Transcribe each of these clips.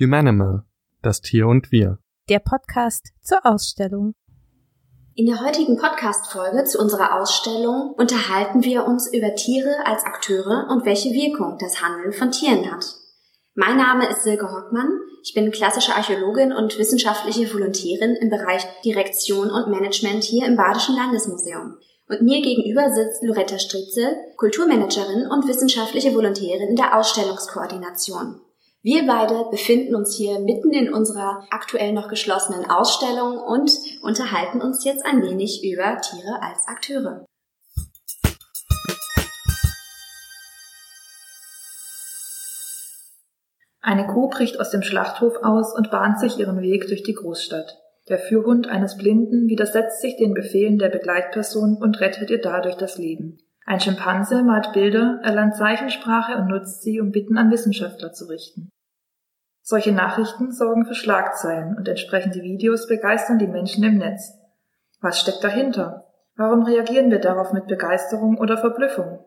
Humanimal, das Tier und wir. Der Podcast zur Ausstellung. In der heutigen Podcast-Folge zu unserer Ausstellung unterhalten wir uns über Tiere als Akteure und welche Wirkung das Handeln von Tieren hat. Mein Name ist Silke Hockmann. Ich bin klassische Archäologin und wissenschaftliche Volontärin im Bereich Direktion und Management hier im Badischen Landesmuseum. Und mir gegenüber sitzt Loretta Stritze, Kulturmanagerin und wissenschaftliche Volontärin in der Ausstellungskoordination. Wir beide befinden uns hier mitten in unserer aktuell noch geschlossenen Ausstellung und unterhalten uns jetzt ein wenig über Tiere als Akteure. Eine Kuh bricht aus dem Schlachthof aus und bahnt sich ihren Weg durch die Großstadt. Der Führhund eines Blinden widersetzt sich den Befehlen der Begleitperson und rettet ihr dadurch das Leben. Ein Schimpanse malt Bilder, erlernt Zeichensprache und nutzt sie, um Bitten an Wissenschaftler zu richten. Solche Nachrichten sorgen für Schlagzeilen und entsprechende Videos begeistern die Menschen im Netz. Was steckt dahinter? Warum reagieren wir darauf mit Begeisterung oder Verblüffung?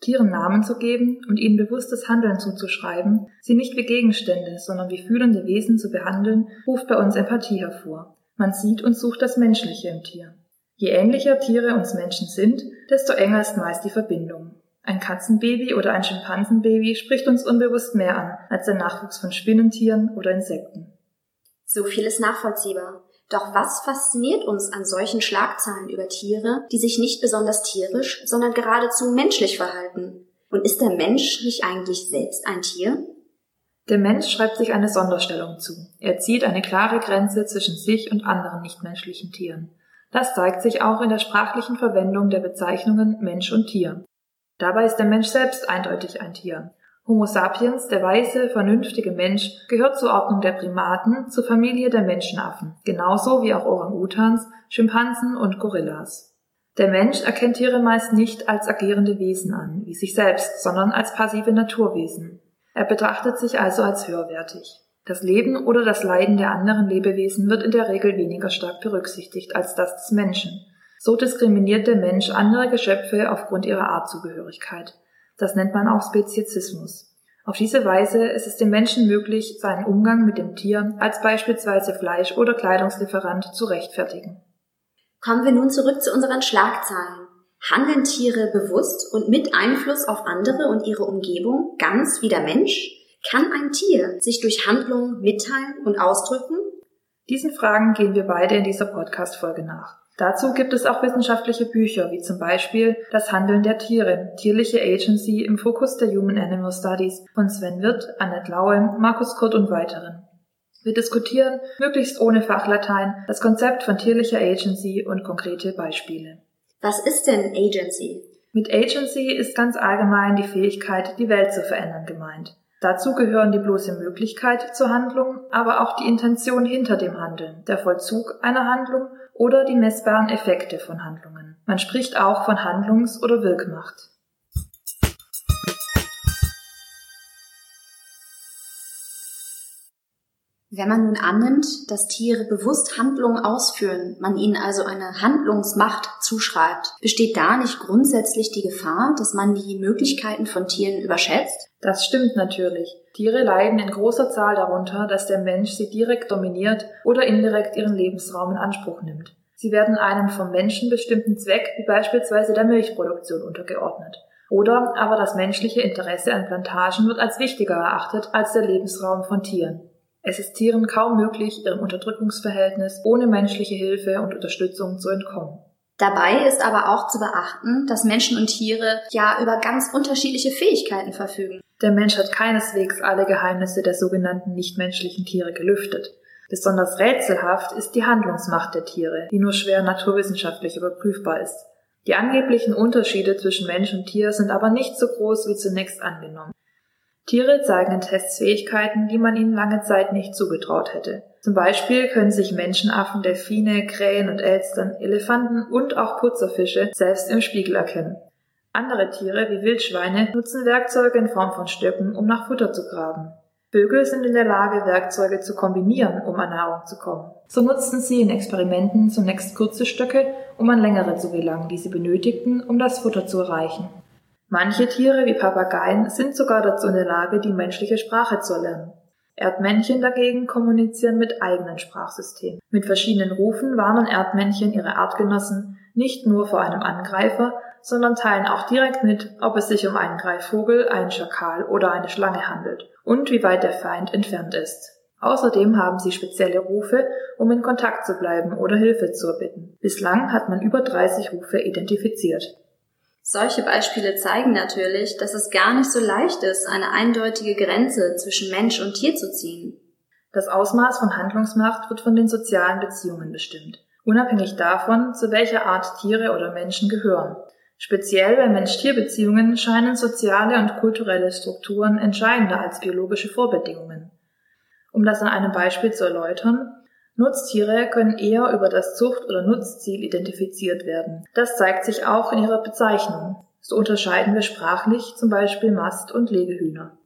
Tieren Namen zu geben und ihnen bewusstes Handeln zuzuschreiben, sie nicht wie Gegenstände, sondern wie fühlende Wesen zu behandeln, ruft bei uns Empathie hervor. Man sieht und sucht das Menschliche im Tier. Je ähnlicher Tiere uns Menschen sind, desto enger ist meist die Verbindung. Ein Katzenbaby oder ein Schimpansenbaby spricht uns unbewusst mehr an als der Nachwuchs von Spinnentieren oder Insekten. So viel ist nachvollziehbar. Doch was fasziniert uns an solchen Schlagzeilen über Tiere, die sich nicht besonders tierisch, sondern geradezu menschlich verhalten? Und ist der Mensch nicht eigentlich selbst ein Tier? Der Mensch schreibt sich eine Sonderstellung zu. Er zieht eine klare Grenze zwischen sich und anderen nichtmenschlichen Tieren. Das zeigt sich auch in der sprachlichen Verwendung der Bezeichnungen Mensch und Tier. Dabei ist der Mensch selbst eindeutig ein Tier. Homo sapiens, der weise, vernünftige Mensch, gehört zur Ordnung der Primaten, zur Familie der Menschenaffen, genauso wie auch Orang-Utans, Schimpansen und Gorillas. Der Mensch erkennt Tiere meist nicht als agierende Wesen an, wie sich selbst, sondern als passive Naturwesen. Er betrachtet sich also als höherwertig. Das Leben oder das Leiden der anderen Lebewesen wird in der Regel weniger stark berücksichtigt als das des Menschen. So diskriminiert der Mensch andere Geschöpfe aufgrund ihrer Artzugehörigkeit. Das nennt man auch Speziesismus. Auf diese Weise ist es dem Menschen möglich, seinen Umgang mit dem Tier als beispielsweise Fleisch- oder Kleidungslieferant zu rechtfertigen. Kommen wir nun zurück zu unseren Schlagzeilen. Handeln Tiere bewusst und mit Einfluss auf andere und ihre Umgebung, ganz wie der Mensch? Kann ein Tier sich durch Handlungen mitteilen und ausdrücken? Diesen Fragen gehen wir beide in dieser Podcast-Folge nach. Dazu gibt es auch wissenschaftliche Bücher, wie zum Beispiel Das Handeln der Tiere, tierliche Agency im Fokus der Human Animal Studies von Sven Wirth, Annette Laue, Markus Kurt und weiteren. Wir diskutieren, möglichst ohne Fachlatein, das Konzept von tierlicher Agency und konkrete Beispiele. Was ist denn Agency? Mit Agency ist ganz allgemein die Fähigkeit, die Welt zu verändern gemeint. Dazu gehören die bloße Möglichkeit zur Handlung, aber auch die Intention hinter dem Handeln, der Vollzug einer Handlung oder die messbaren Effekte von Handlungen. Man spricht auch von Handlungs- oder Wirkmacht. Wenn man nun annimmt, dass Tiere bewusst Handlungen ausführen, man ihnen also eine Handlungsmacht zuschreibt, besteht da nicht grundsätzlich die Gefahr, dass man die Möglichkeiten von Tieren überschätzt? Das stimmt natürlich. Tiere leiden in großer Zahl darunter, dass der Mensch sie direkt dominiert oder indirekt ihren Lebensraum in Anspruch nimmt. Sie werden einem vom Menschen bestimmten Zweck, wie beispielsweise der Milchproduktion, untergeordnet. Oder aber das menschliche Interesse an Plantagen wird als wichtiger erachtet als der Lebensraum von Tieren. Es ist Tieren kaum möglich, ihrem Unterdrückungsverhältnis ohne menschliche Hilfe und Unterstützung zu entkommen. Dabei ist aber auch zu beachten, dass Menschen und Tiere ja über ganz unterschiedliche Fähigkeiten verfügen. Der Mensch hat keineswegs alle Geheimnisse der sogenannten nichtmenschlichen Tiere gelüftet. Besonders rätselhaft ist die Handlungsmacht der Tiere, die nur schwer naturwissenschaftlich überprüfbar ist. Die angeblichen Unterschiede zwischen Mensch und Tier sind aber nicht so groß wie zunächst angenommen. Tiere zeigen in Tests Fähigkeiten, die man ihnen lange Zeit nicht zugetraut hätte. Zum Beispiel können sich Menschenaffen, Delfine, Krähen und Elstern, Elefanten und auch Putzerfische selbst im Spiegel erkennen. Andere Tiere wie Wildschweine nutzen Werkzeuge in Form von Stöcken, um nach Futter zu graben. Vögel sind in der Lage, Werkzeuge zu kombinieren, um an Nahrung zu kommen. So nutzten sie in Experimenten zunächst kurze Stöcke, um an längere zu gelangen, die sie benötigten, um das Futter zu erreichen. Manche Tiere wie Papageien sind sogar dazu in der Lage, die menschliche Sprache zu erlernen. Erdmännchen dagegen kommunizieren mit eigenen Sprachsystemen. Mit verschiedenen Rufen warnen Erdmännchen ihre Artgenossen nicht nur vor einem Angreifer, sondern teilen auch direkt mit, ob es sich um einen Greifvogel, einen Schakal oder eine Schlange handelt und wie weit der Feind entfernt ist. Außerdem haben sie spezielle Rufe, um in Kontakt zu bleiben oder Hilfe zu erbitten. Bislang hat man über 30 Rufe identifiziert. Solche Beispiele zeigen natürlich, dass es gar nicht so leicht ist, eine eindeutige Grenze zwischen Mensch und Tier zu ziehen. Das Ausmaß von Handlungsmacht wird von den sozialen Beziehungen bestimmt, unabhängig davon, zu welcher Art Tiere oder Menschen gehören. Speziell bei Mensch-Tier-Beziehungen scheinen soziale und kulturelle Strukturen entscheidender als biologische Vorbedingungen. Um das an einem Beispiel zu erläutern, Nutztiere können eher über das Zucht- oder Nutzziel identifiziert werden. Das zeigt sich auch in ihrer Bezeichnung. So unterscheiden wir sprachlich zum Beispiel Mast- und Legehühner.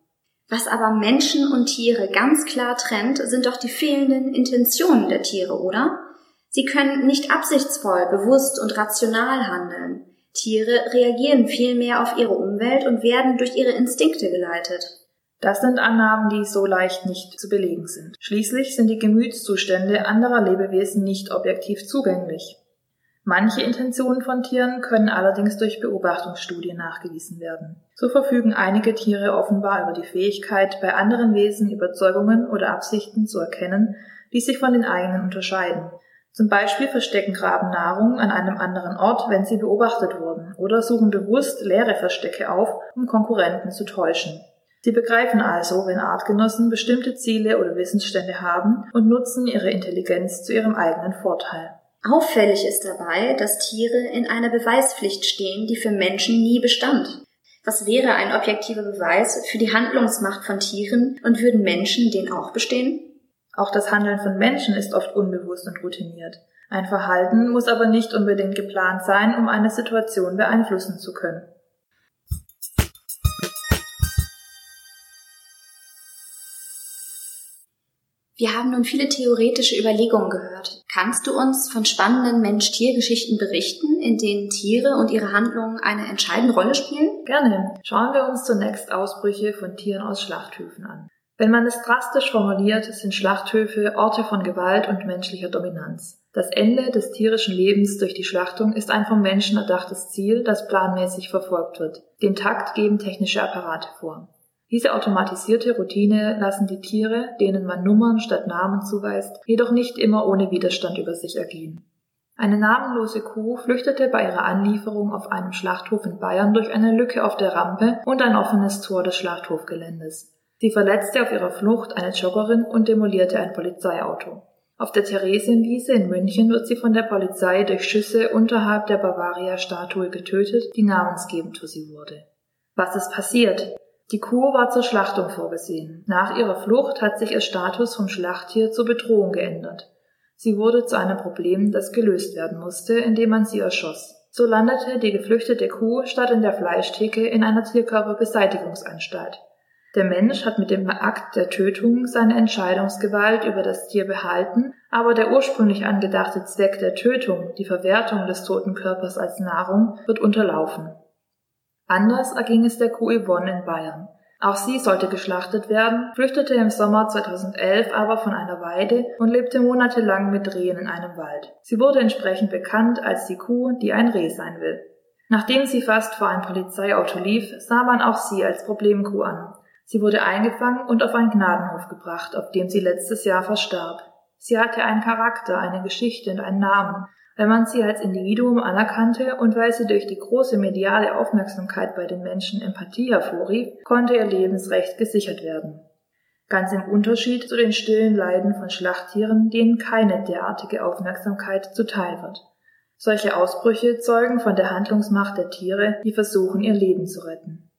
Was aber Menschen und Tiere ganz klar trennt, sind doch die fehlenden Intentionen der Tiere, oder? Sie können nicht absichtsvoll, bewusst und rational handeln. Tiere reagieren vielmehr auf ihre Umwelt und werden durch ihre Instinkte geleitet. Das sind Annahmen, die so leicht nicht zu belegen sind. Schließlich sind die Gemütszustände anderer Lebewesen nicht objektiv zugänglich. Manche Intentionen von Tieren können allerdings durch Beobachtungsstudien nachgewiesen werden. So verfügen einige Tiere offenbar über die Fähigkeit, bei anderen Wesen Überzeugungen oder Absichten zu erkennen, die sich von den eigenen unterscheiden. Zum Beispiel verstecken Graben Nahrung an einem anderen Ort, wenn sie beobachtet wurden, oder suchen bewusst leere Verstecke auf, um Konkurrenten zu täuschen. Sie begreifen also, wenn Artgenossen bestimmte Ziele oder Wissensstände haben und nutzen ihre Intelligenz zu ihrem eigenen Vorteil. Auffällig ist dabei, dass Tiere in einer Beweispflicht stehen, die für Menschen nie bestand. Was wäre ein objektiver Beweis für die Handlungsmacht von Tieren und würden Menschen den auch bestehen? Auch das Handeln von Menschen ist oft unbewusst und routiniert. Ein Verhalten muss aber nicht unbedingt geplant sein, um eine Situation beeinflussen zu können. Wir haben nun viele theoretische Überlegungen gehört. Kannst du uns von spannenden Mensch-Tier-Geschichten berichten, in denen Tiere und ihre Handlungen eine entscheidende Rolle spielen? Gerne. Schauen wir uns zunächst Ausbrüche von Tieren aus Schlachthöfen an. Wenn man es drastisch formuliert, sind Schlachthöfe Orte von Gewalt und menschlicher Dominanz. Das Ende des tierischen Lebens durch die Schlachtung ist ein vom Menschen erdachtes Ziel, das planmäßig verfolgt wird. Den Takt geben technische Apparate vor. Diese automatisierte Routine lassen die Tiere, denen man Nummern statt Namen zuweist, jedoch nicht immer ohne Widerstand über sich ergehen. Eine namenlose Kuh flüchtete bei ihrer Anlieferung auf einem Schlachthof in Bayern durch eine Lücke auf der Rampe und ein offenes Tor des Schlachthofgeländes. Sie verletzte auf ihrer Flucht eine Joggerin und demolierte ein Polizeiauto. Auf der Theresienwiese in München wird sie von der Polizei durch Schüsse unterhalb der Bavaria-Statue getötet, die namensgebend für sie wurde. Was ist passiert? Die Kuh war zur Schlachtung vorgesehen. Nach ihrer Flucht hat sich ihr Status vom Schlachttier zur Bedrohung geändert. Sie wurde zu einem Problem, das gelöst werden musste, indem man sie erschoss. So landete die geflüchtete Kuh statt in der Fleischtheke in einer Tierkörperbeseitigungsanstalt. Der Mensch hat mit dem Akt der Tötung seine Entscheidungsgewalt über das Tier behalten, aber der ursprünglich angedachte Zweck der Tötung, die Verwertung des toten Körpers als Nahrung, wird unterlaufen. Anders erging es der Kuh Yvonne in Bayern. Auch sie sollte geschlachtet werden, flüchtete im Sommer 2011 aber von einer Weide und lebte monatelang mit Rehen in einem Wald. Sie wurde entsprechend bekannt als die Kuh, die ein Reh sein will. Nachdem sie fast vor ein Polizeiauto lief, sah man auch sie als Problemkuh an. Sie wurde eingefangen und auf einen Gnadenhof gebracht, auf dem sie letztes Jahr verstarb. Sie hatte einen Charakter, eine Geschichte und einen Namen, wenn man sie als Individuum anerkannte und weil sie durch die große mediale Aufmerksamkeit bei den Menschen Empathie hervorrief, konnte ihr Lebensrecht gesichert werden. Ganz im Unterschied zu den stillen Leiden von Schlachttieren, denen keine derartige Aufmerksamkeit zuteil wird. Solche Ausbrüche zeugen von der Handlungsmacht der Tiere, die versuchen, ihr Leben zu retten.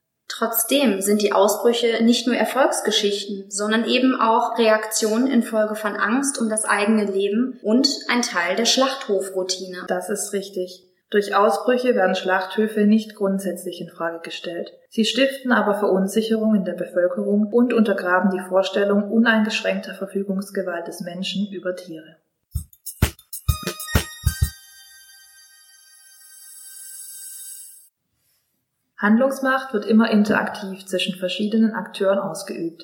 Trotzdem sind die Ausbrüche nicht nur Erfolgsgeschichten, sondern eben auch Reaktionen infolge von Angst um das eigene Leben und ein Teil der Schlachthofroutine. Das ist richtig. Durch Ausbrüche werden Schlachthöfe nicht grundsätzlich in Frage gestellt. Sie stiften aber Verunsicherung in der Bevölkerung und untergraben die Vorstellung uneingeschränkter Verfügungsgewalt des Menschen über Tiere. Handlungsmacht wird immer interaktiv zwischen verschiedenen Akteuren ausgeübt.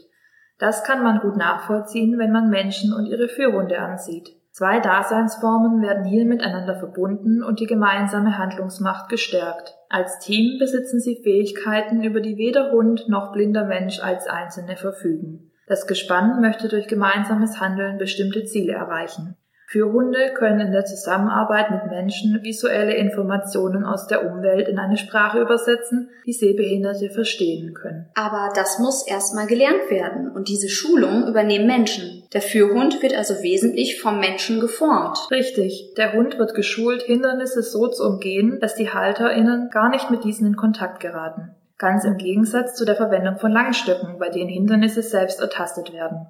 Das kann man gut nachvollziehen, wenn man Menschen und ihre Führhunde ansieht. Zwei Daseinsformen werden hier miteinander verbunden und die gemeinsame Handlungsmacht gestärkt. Als Team besitzen sie Fähigkeiten, über die weder Hund noch blinder Mensch als Einzelne verfügen. Das Gespann möchte durch gemeinsames Handeln bestimmte Ziele erreichen. Führhunde können in der Zusammenarbeit mit Menschen visuelle Informationen aus der Umwelt in eine Sprache übersetzen, die Sehbehinderte verstehen können. Aber das muss erstmal gelernt werden und diese Schulung übernehmen Menschen. Der Führhund wird also wesentlich vom Menschen geformt. Richtig, der Hund wird geschult, Hindernisse so zu umgehen, dass die HalterInnen gar nicht mit diesen in Kontakt geraten. Ganz im Gegensatz zu der Verwendung von Langstöcken, bei denen Hindernisse selbst ertastet werden.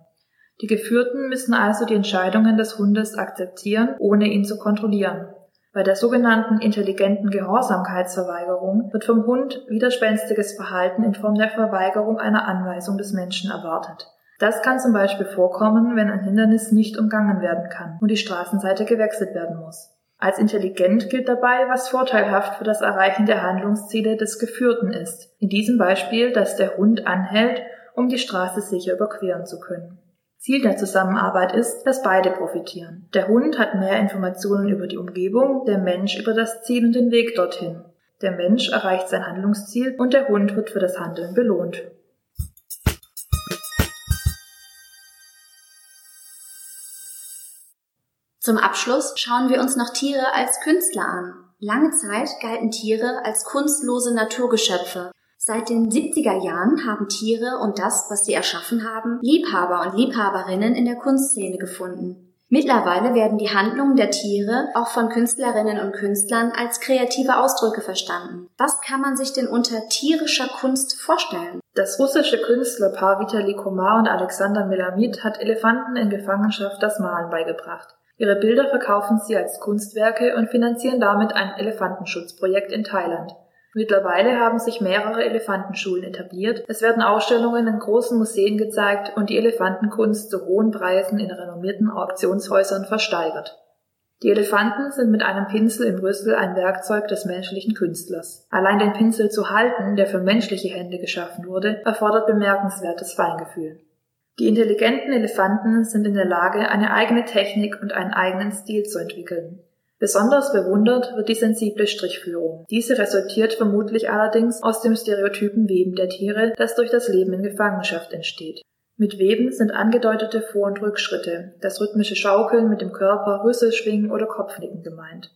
Die Geführten müssen also die Entscheidungen des Hundes akzeptieren, ohne ihn zu kontrollieren. Bei der sogenannten intelligenten Gehorsamkeitsverweigerung wird vom Hund widerspenstiges Verhalten in Form der Verweigerung einer Anweisung des Menschen erwartet. Das kann zum Beispiel vorkommen, wenn ein Hindernis nicht umgangen werden kann und die Straßenseite gewechselt werden muss. Als intelligent gilt dabei, was vorteilhaft für das Erreichen der Handlungsziele des Geführten ist. In diesem Beispiel, dass der Hund anhält, um die Straße sicher überqueren zu können. Ziel der Zusammenarbeit ist, dass beide profitieren. Der Hund hat mehr Informationen über die Umgebung, der Mensch über das Ziel und den Weg dorthin. Der Mensch erreicht sein Handlungsziel und der Hund wird für das Handeln belohnt. Zum Abschluss schauen wir uns noch Tiere als Künstler an. Lange Zeit galten Tiere als kunstlose Naturgeschöpfe. Seit den 70er Jahren haben Tiere und das, was sie erschaffen haben, Liebhaber und Liebhaberinnen in der Kunstszene gefunden. Mittlerweile werden die Handlungen der Tiere auch von Künstlerinnen und Künstlern als kreative Ausdrücke verstanden. Was kann man sich denn unter tierischer Kunst vorstellen? Das russische Künstlerpaar Vitali Komar und Alexander Melamid hat Elefanten in Gefangenschaft das Malen beigebracht. Ihre Bilder verkaufen sie als Kunstwerke und finanzieren damit ein Elefantenschutzprojekt in Thailand. Mittlerweile haben sich mehrere Elefantenschulen etabliert, es werden Ausstellungen in großen Museen gezeigt und die Elefantenkunst zu hohen Preisen in renommierten Auktionshäusern versteigert. Die Elefanten sind mit einem Pinsel im Rüssel ein Werkzeug des menschlichen Künstlers. Allein den Pinsel zu halten, der für menschliche Hände geschaffen wurde, erfordert bemerkenswertes Feingefühl. Die intelligenten Elefanten sind in der Lage, eine eigene Technik und einen eigenen Stil zu entwickeln. Besonders bewundert wird die sensible Strichführung. Diese resultiert vermutlich allerdings aus dem stereotypen Weben der Tiere, das durch das Leben in Gefangenschaft entsteht. Mit Weben sind angedeutete Vor- und Rückschritte, das rhythmische Schaukeln mit dem Körper, Rüsselschwingen oder Kopfnicken gemeint.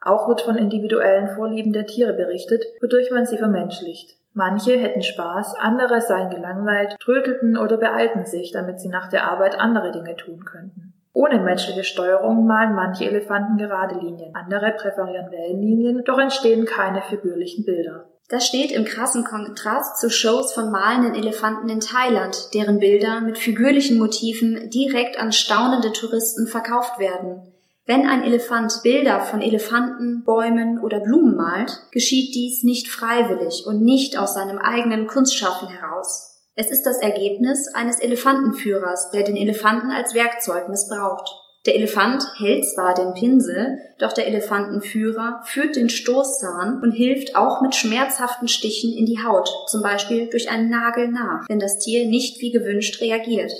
Auch wird von individuellen Vorlieben der Tiere berichtet, wodurch man sie vermenschlicht. Manche hätten Spaß, andere seien gelangweilt, trödelten oder beeilten sich, damit sie nach der Arbeit andere Dinge tun könnten. Ohne menschliche Steuerung malen manche Elefanten gerade Linien, andere präferieren Wellenlinien, doch entstehen keine figürlichen Bilder. Das steht im krassen Kontrast zu Shows von malenden Elefanten in Thailand, deren Bilder mit figürlichen Motiven direkt an staunende Touristen verkauft werden. Wenn ein Elefant Bilder von Elefanten, Bäumen oder Blumen malt, geschieht dies nicht freiwillig und nicht aus seinem eigenen Kunstschaffen heraus. Es ist das Ergebnis eines Elefantenführers, der den Elefanten als Werkzeug missbraucht. Der Elefant hält zwar den Pinsel, doch der Elefantenführer führt den Stoßzahn und hilft auch mit schmerzhaften Stichen in die Haut, zum Beispiel durch einen Nagel nach, wenn das Tier nicht wie gewünscht reagiert.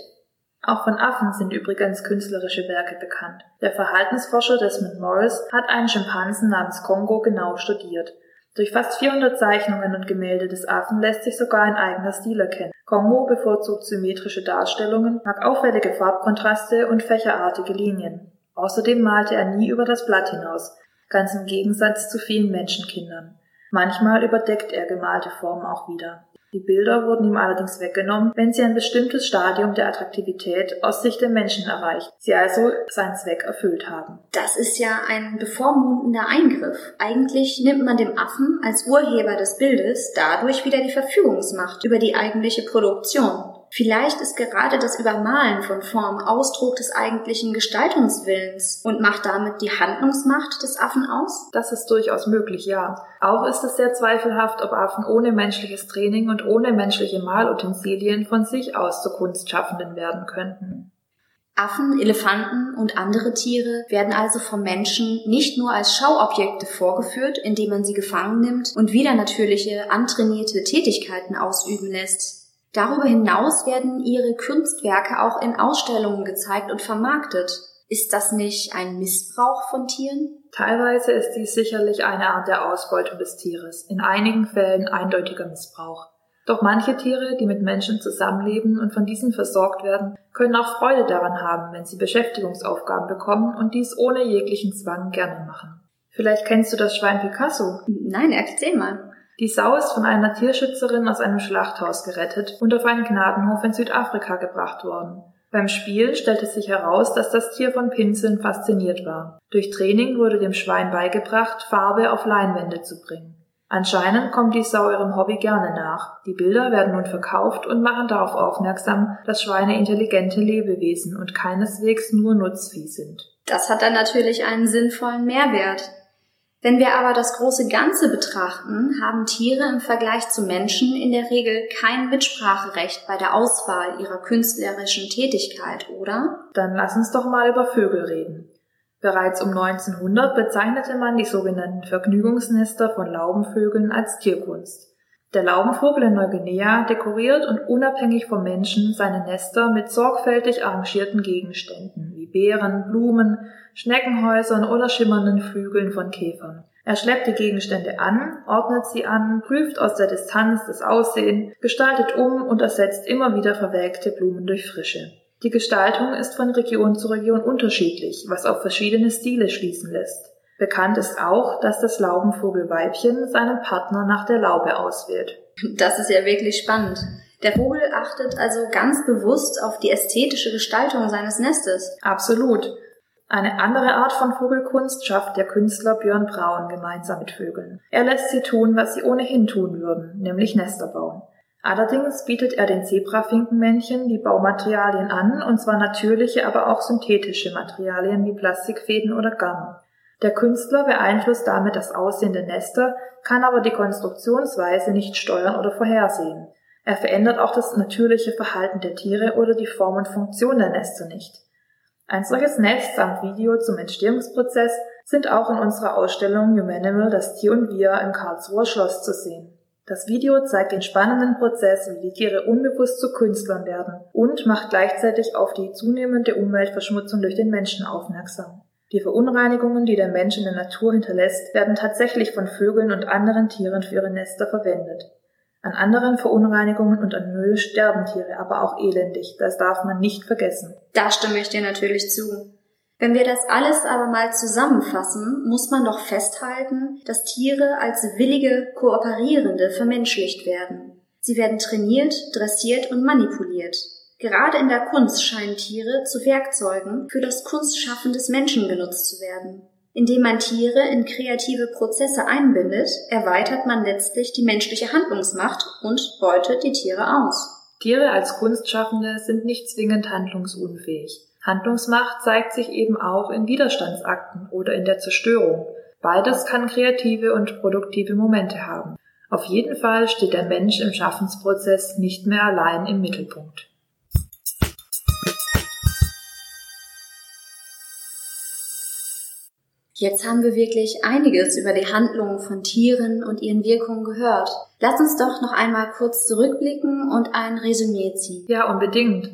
Auch von Affen sind übrigens künstlerische Werke bekannt. Der Verhaltensforscher Desmond Morris hat einen Schimpansen namens Kongo genau studiert. Durch fast 400 Zeichnungen und Gemälde des Affen lässt sich sogar ein eigener Stil erkennen. Kongo bevorzugt symmetrische Darstellungen, mag auffällige Farbkontraste und fächerartige Linien. Außerdem malte er nie über das Blatt hinaus, ganz im Gegensatz zu vielen Menschenkindern. Manchmal überdeckt er gemalte Formen auch wieder. Die Bilder wurden ihm allerdings weggenommen, wenn sie ein bestimmtes Stadium der Attraktivität aus Sicht der Menschen erreicht, sie also seinen Zweck erfüllt haben. Das ist ja ein bevormundender Eingriff. Eigentlich nimmt man dem Affen als Urheber des Bildes dadurch wieder die Verfügungsmacht über die eigentliche Produktion. Vielleicht ist gerade das Übermalen von Form Ausdruck des eigentlichen Gestaltungswillens und macht damit die Handlungsmacht des Affen aus? Das ist durchaus möglich, ja. Auch ist es sehr zweifelhaft, ob Affen ohne menschliches Training und ohne menschliche Malutensilien von sich aus zu Kunstschaffenden werden könnten. Affen, Elefanten und andere Tiere werden also vom Menschen nicht nur als Schauobjekte vorgeführt, indem man sie gefangen nimmt und wieder natürliche, antrainierte Tätigkeiten ausüben lässt. Darüber hinaus werden ihre Kunstwerke auch in Ausstellungen gezeigt und vermarktet. Ist das nicht ein Missbrauch von Tieren? Teilweise ist dies sicherlich eine Art der Ausbeutung des Tieres, in einigen Fällen eindeutiger Missbrauch. Doch manche Tiere, die mit Menschen zusammenleben und von diesen versorgt werden, können auch Freude daran haben, wenn sie Beschäftigungsaufgaben bekommen und dies ohne jeglichen Zwang gerne machen. Vielleicht kennst du das Schwein Picasso? Nein, erzähl mal. Die Sau ist von einer Tierschützerin aus einem Schlachthaus gerettet und auf einen Gnadenhof in Südafrika gebracht worden. Beim Spiel stellte sich heraus, dass das Tier von Pinseln fasziniert war. Durch Training wurde dem Schwein beigebracht, Farbe auf Leinwände zu bringen. Anscheinend kommt die Sau ihrem Hobby gerne nach. Die Bilder werden nun verkauft und machen darauf aufmerksam, dass Schweine intelligente Lebewesen und keineswegs nur Nutzvieh sind. Das hat dann natürlich einen sinnvollen Mehrwert. Wenn wir aber das große Ganze betrachten, haben Tiere im Vergleich zu Menschen in der Regel kein Mitspracherecht bei der Auswahl ihrer künstlerischen Tätigkeit, oder? Dann lass uns doch mal über Vögel reden. Bereits um 1900 bezeichnete man die sogenannten Vergnügungsnester von Laubenvögeln als Tierkunst. Der Laubenvogel in Neuguinea dekoriert und unabhängig vom Menschen seine Nester mit sorgfältig arrangierten Gegenständen Beeren, Blumen, Schneckenhäusern oder schimmernden Flügeln von Käfern. Er schleppt die Gegenstände an, ordnet sie an, prüft aus der Distanz das Aussehen, gestaltet um und ersetzt immer wieder verwelkte Blumen durch frische. Die Gestaltung ist von Region zu Region unterschiedlich, was auf verschiedene Stile schließen lässt. Bekannt ist auch, dass das Laubenvogelweibchen seinen Partner nach der Laube auswählt. Das ist ja wirklich spannend. Der Vogel achtet also ganz bewusst auf die ästhetische Gestaltung seines Nestes. Absolut. Eine andere Art von Vogelkunst schafft der Künstler Björn Braun gemeinsam mit Vögeln. Er lässt sie tun, was sie ohnehin tun würden, nämlich Nester bauen. Allerdings bietet er den Zebrafinkenmännchen die Baumaterialien an, und zwar natürliche, aber auch synthetische Materialien wie Plastikfäden oder Garn. Der Künstler beeinflusst damit das Aussehen der Nester, kann aber die Konstruktionsweise nicht steuern oder vorhersehen. Er verändert auch das natürliche Verhalten der Tiere oder die Form und Funktion der Nester nicht. Ein solches Nest samt Video zum Entstehungsprozess sind auch in unserer Ausstellung Humanimal, das Tier und Wir im Karlsruher Schloss zu sehen. Das Video zeigt den spannenden Prozess, wie die Tiere unbewusst zu Künstlern werden und macht gleichzeitig auf die zunehmende Umweltverschmutzung durch den Menschen aufmerksam. Die Verunreinigungen, die der Mensch in der Natur hinterlässt, werden tatsächlich von Vögeln und anderen Tieren für ihre Nester verwendet. An anderen Verunreinigungen und an Müll sterben Tiere aber auch elendig, das darf man nicht vergessen. Da stimme ich dir natürlich zu. Wenn wir das alles aber mal zusammenfassen, muss man doch festhalten, dass Tiere als willige Kooperierende vermenschlicht werden. Sie werden trainiert, dressiert und manipuliert. Gerade in der Kunst scheinen Tiere zu Werkzeugen für das Kunstschaffen des Menschen genutzt zu werden. Indem man Tiere in kreative Prozesse einbindet, erweitert man letztlich die menschliche Handlungsmacht und beutet die Tiere aus. Tiere als Kunstschaffende sind nicht zwingend handlungsunfähig. Handlungsmacht zeigt sich eben auch in Widerstandsakten oder in der Zerstörung. Beides kann kreative und produktive Momente haben. Auf jeden Fall steht der Mensch im Schaffensprozess nicht mehr allein im Mittelpunkt. Jetzt haben wir wirklich einiges über die Handlungen von Tieren und ihren Wirkungen gehört. Lass uns doch noch einmal kurz zurückblicken und ein Resümee ziehen. Ja, unbedingt.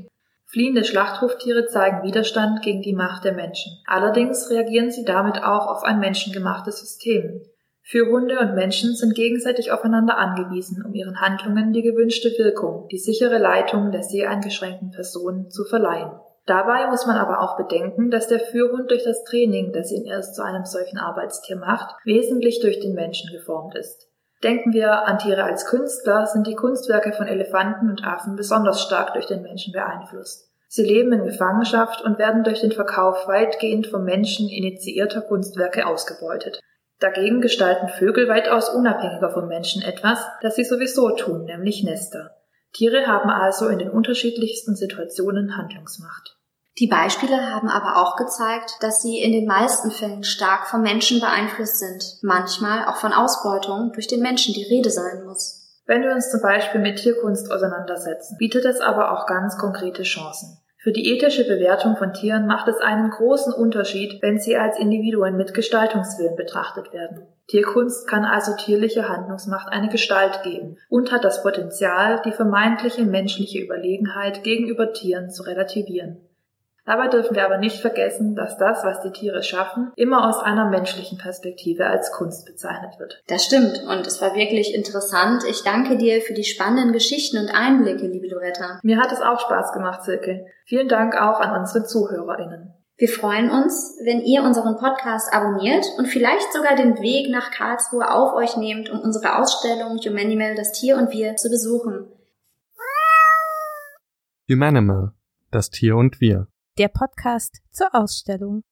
Fliehende Schlachthoftiere zeigen Widerstand gegen die Macht der Menschen. Allerdings reagieren sie damit auch auf ein menschengemachtes System. Für Hunde und Menschen sind gegenseitig aufeinander angewiesen, um ihren Handlungen die gewünschte Wirkung, die sichere Leitung der sehr eingeschränkten Person zu verleihen. Dabei muss man aber auch bedenken, dass der Führhund durch das Training, das ihn erst zu einem solchen Arbeitstier macht, wesentlich durch den Menschen geformt ist. Denken wir an Tiere als Künstler, sind die Kunstwerke von Elefanten und Affen besonders stark durch den Menschen beeinflusst. Sie leben in Gefangenschaft und werden durch den Verkauf weitgehend vom Menschen initiierter Kunstwerke ausgebeutet. Dagegen gestalten Vögel weitaus unabhängiger vom Menschen etwas, das sie sowieso tun, nämlich Nester. Tiere haben also in den unterschiedlichsten Situationen Handlungsmacht. Die Beispiele haben aber auch gezeigt, dass sie in den meisten Fällen stark vom Menschen beeinflusst sind, manchmal auch von Ausbeutung durch den Menschen die Rede sein muss. Wenn wir uns zum Beispiel mit Tierkunst auseinandersetzen, bietet es aber auch ganz konkrete Chancen. Für die ethische Bewertung von Tieren macht es einen großen Unterschied, wenn sie als Individuen mit Gestaltungswillen betrachtet werden. Tierkunst kann also tierlicher Handlungsmacht eine Gestalt geben und hat das Potenzial, die vermeintliche menschliche Überlegenheit gegenüber Tieren zu relativieren. Dabei dürfen wir aber nicht vergessen, dass das, was die Tiere schaffen, immer aus einer menschlichen Perspektive als Kunst bezeichnet wird. Das stimmt und es war wirklich interessant. Ich danke dir für die spannenden Geschichten und Einblicke, liebe Loretta. Mir hat es auch Spaß gemacht, Silke. Vielen Dank auch an unsere ZuhörerInnen. Wir freuen uns, wenn ihr unseren Podcast abonniert und vielleicht sogar den Weg nach Karlsruhe auf euch nehmt, um unsere Ausstellung Humanimal, das Tier und wir zu besuchen. Humanimal, das Tier und wir Der Podcast zur Ausstellung.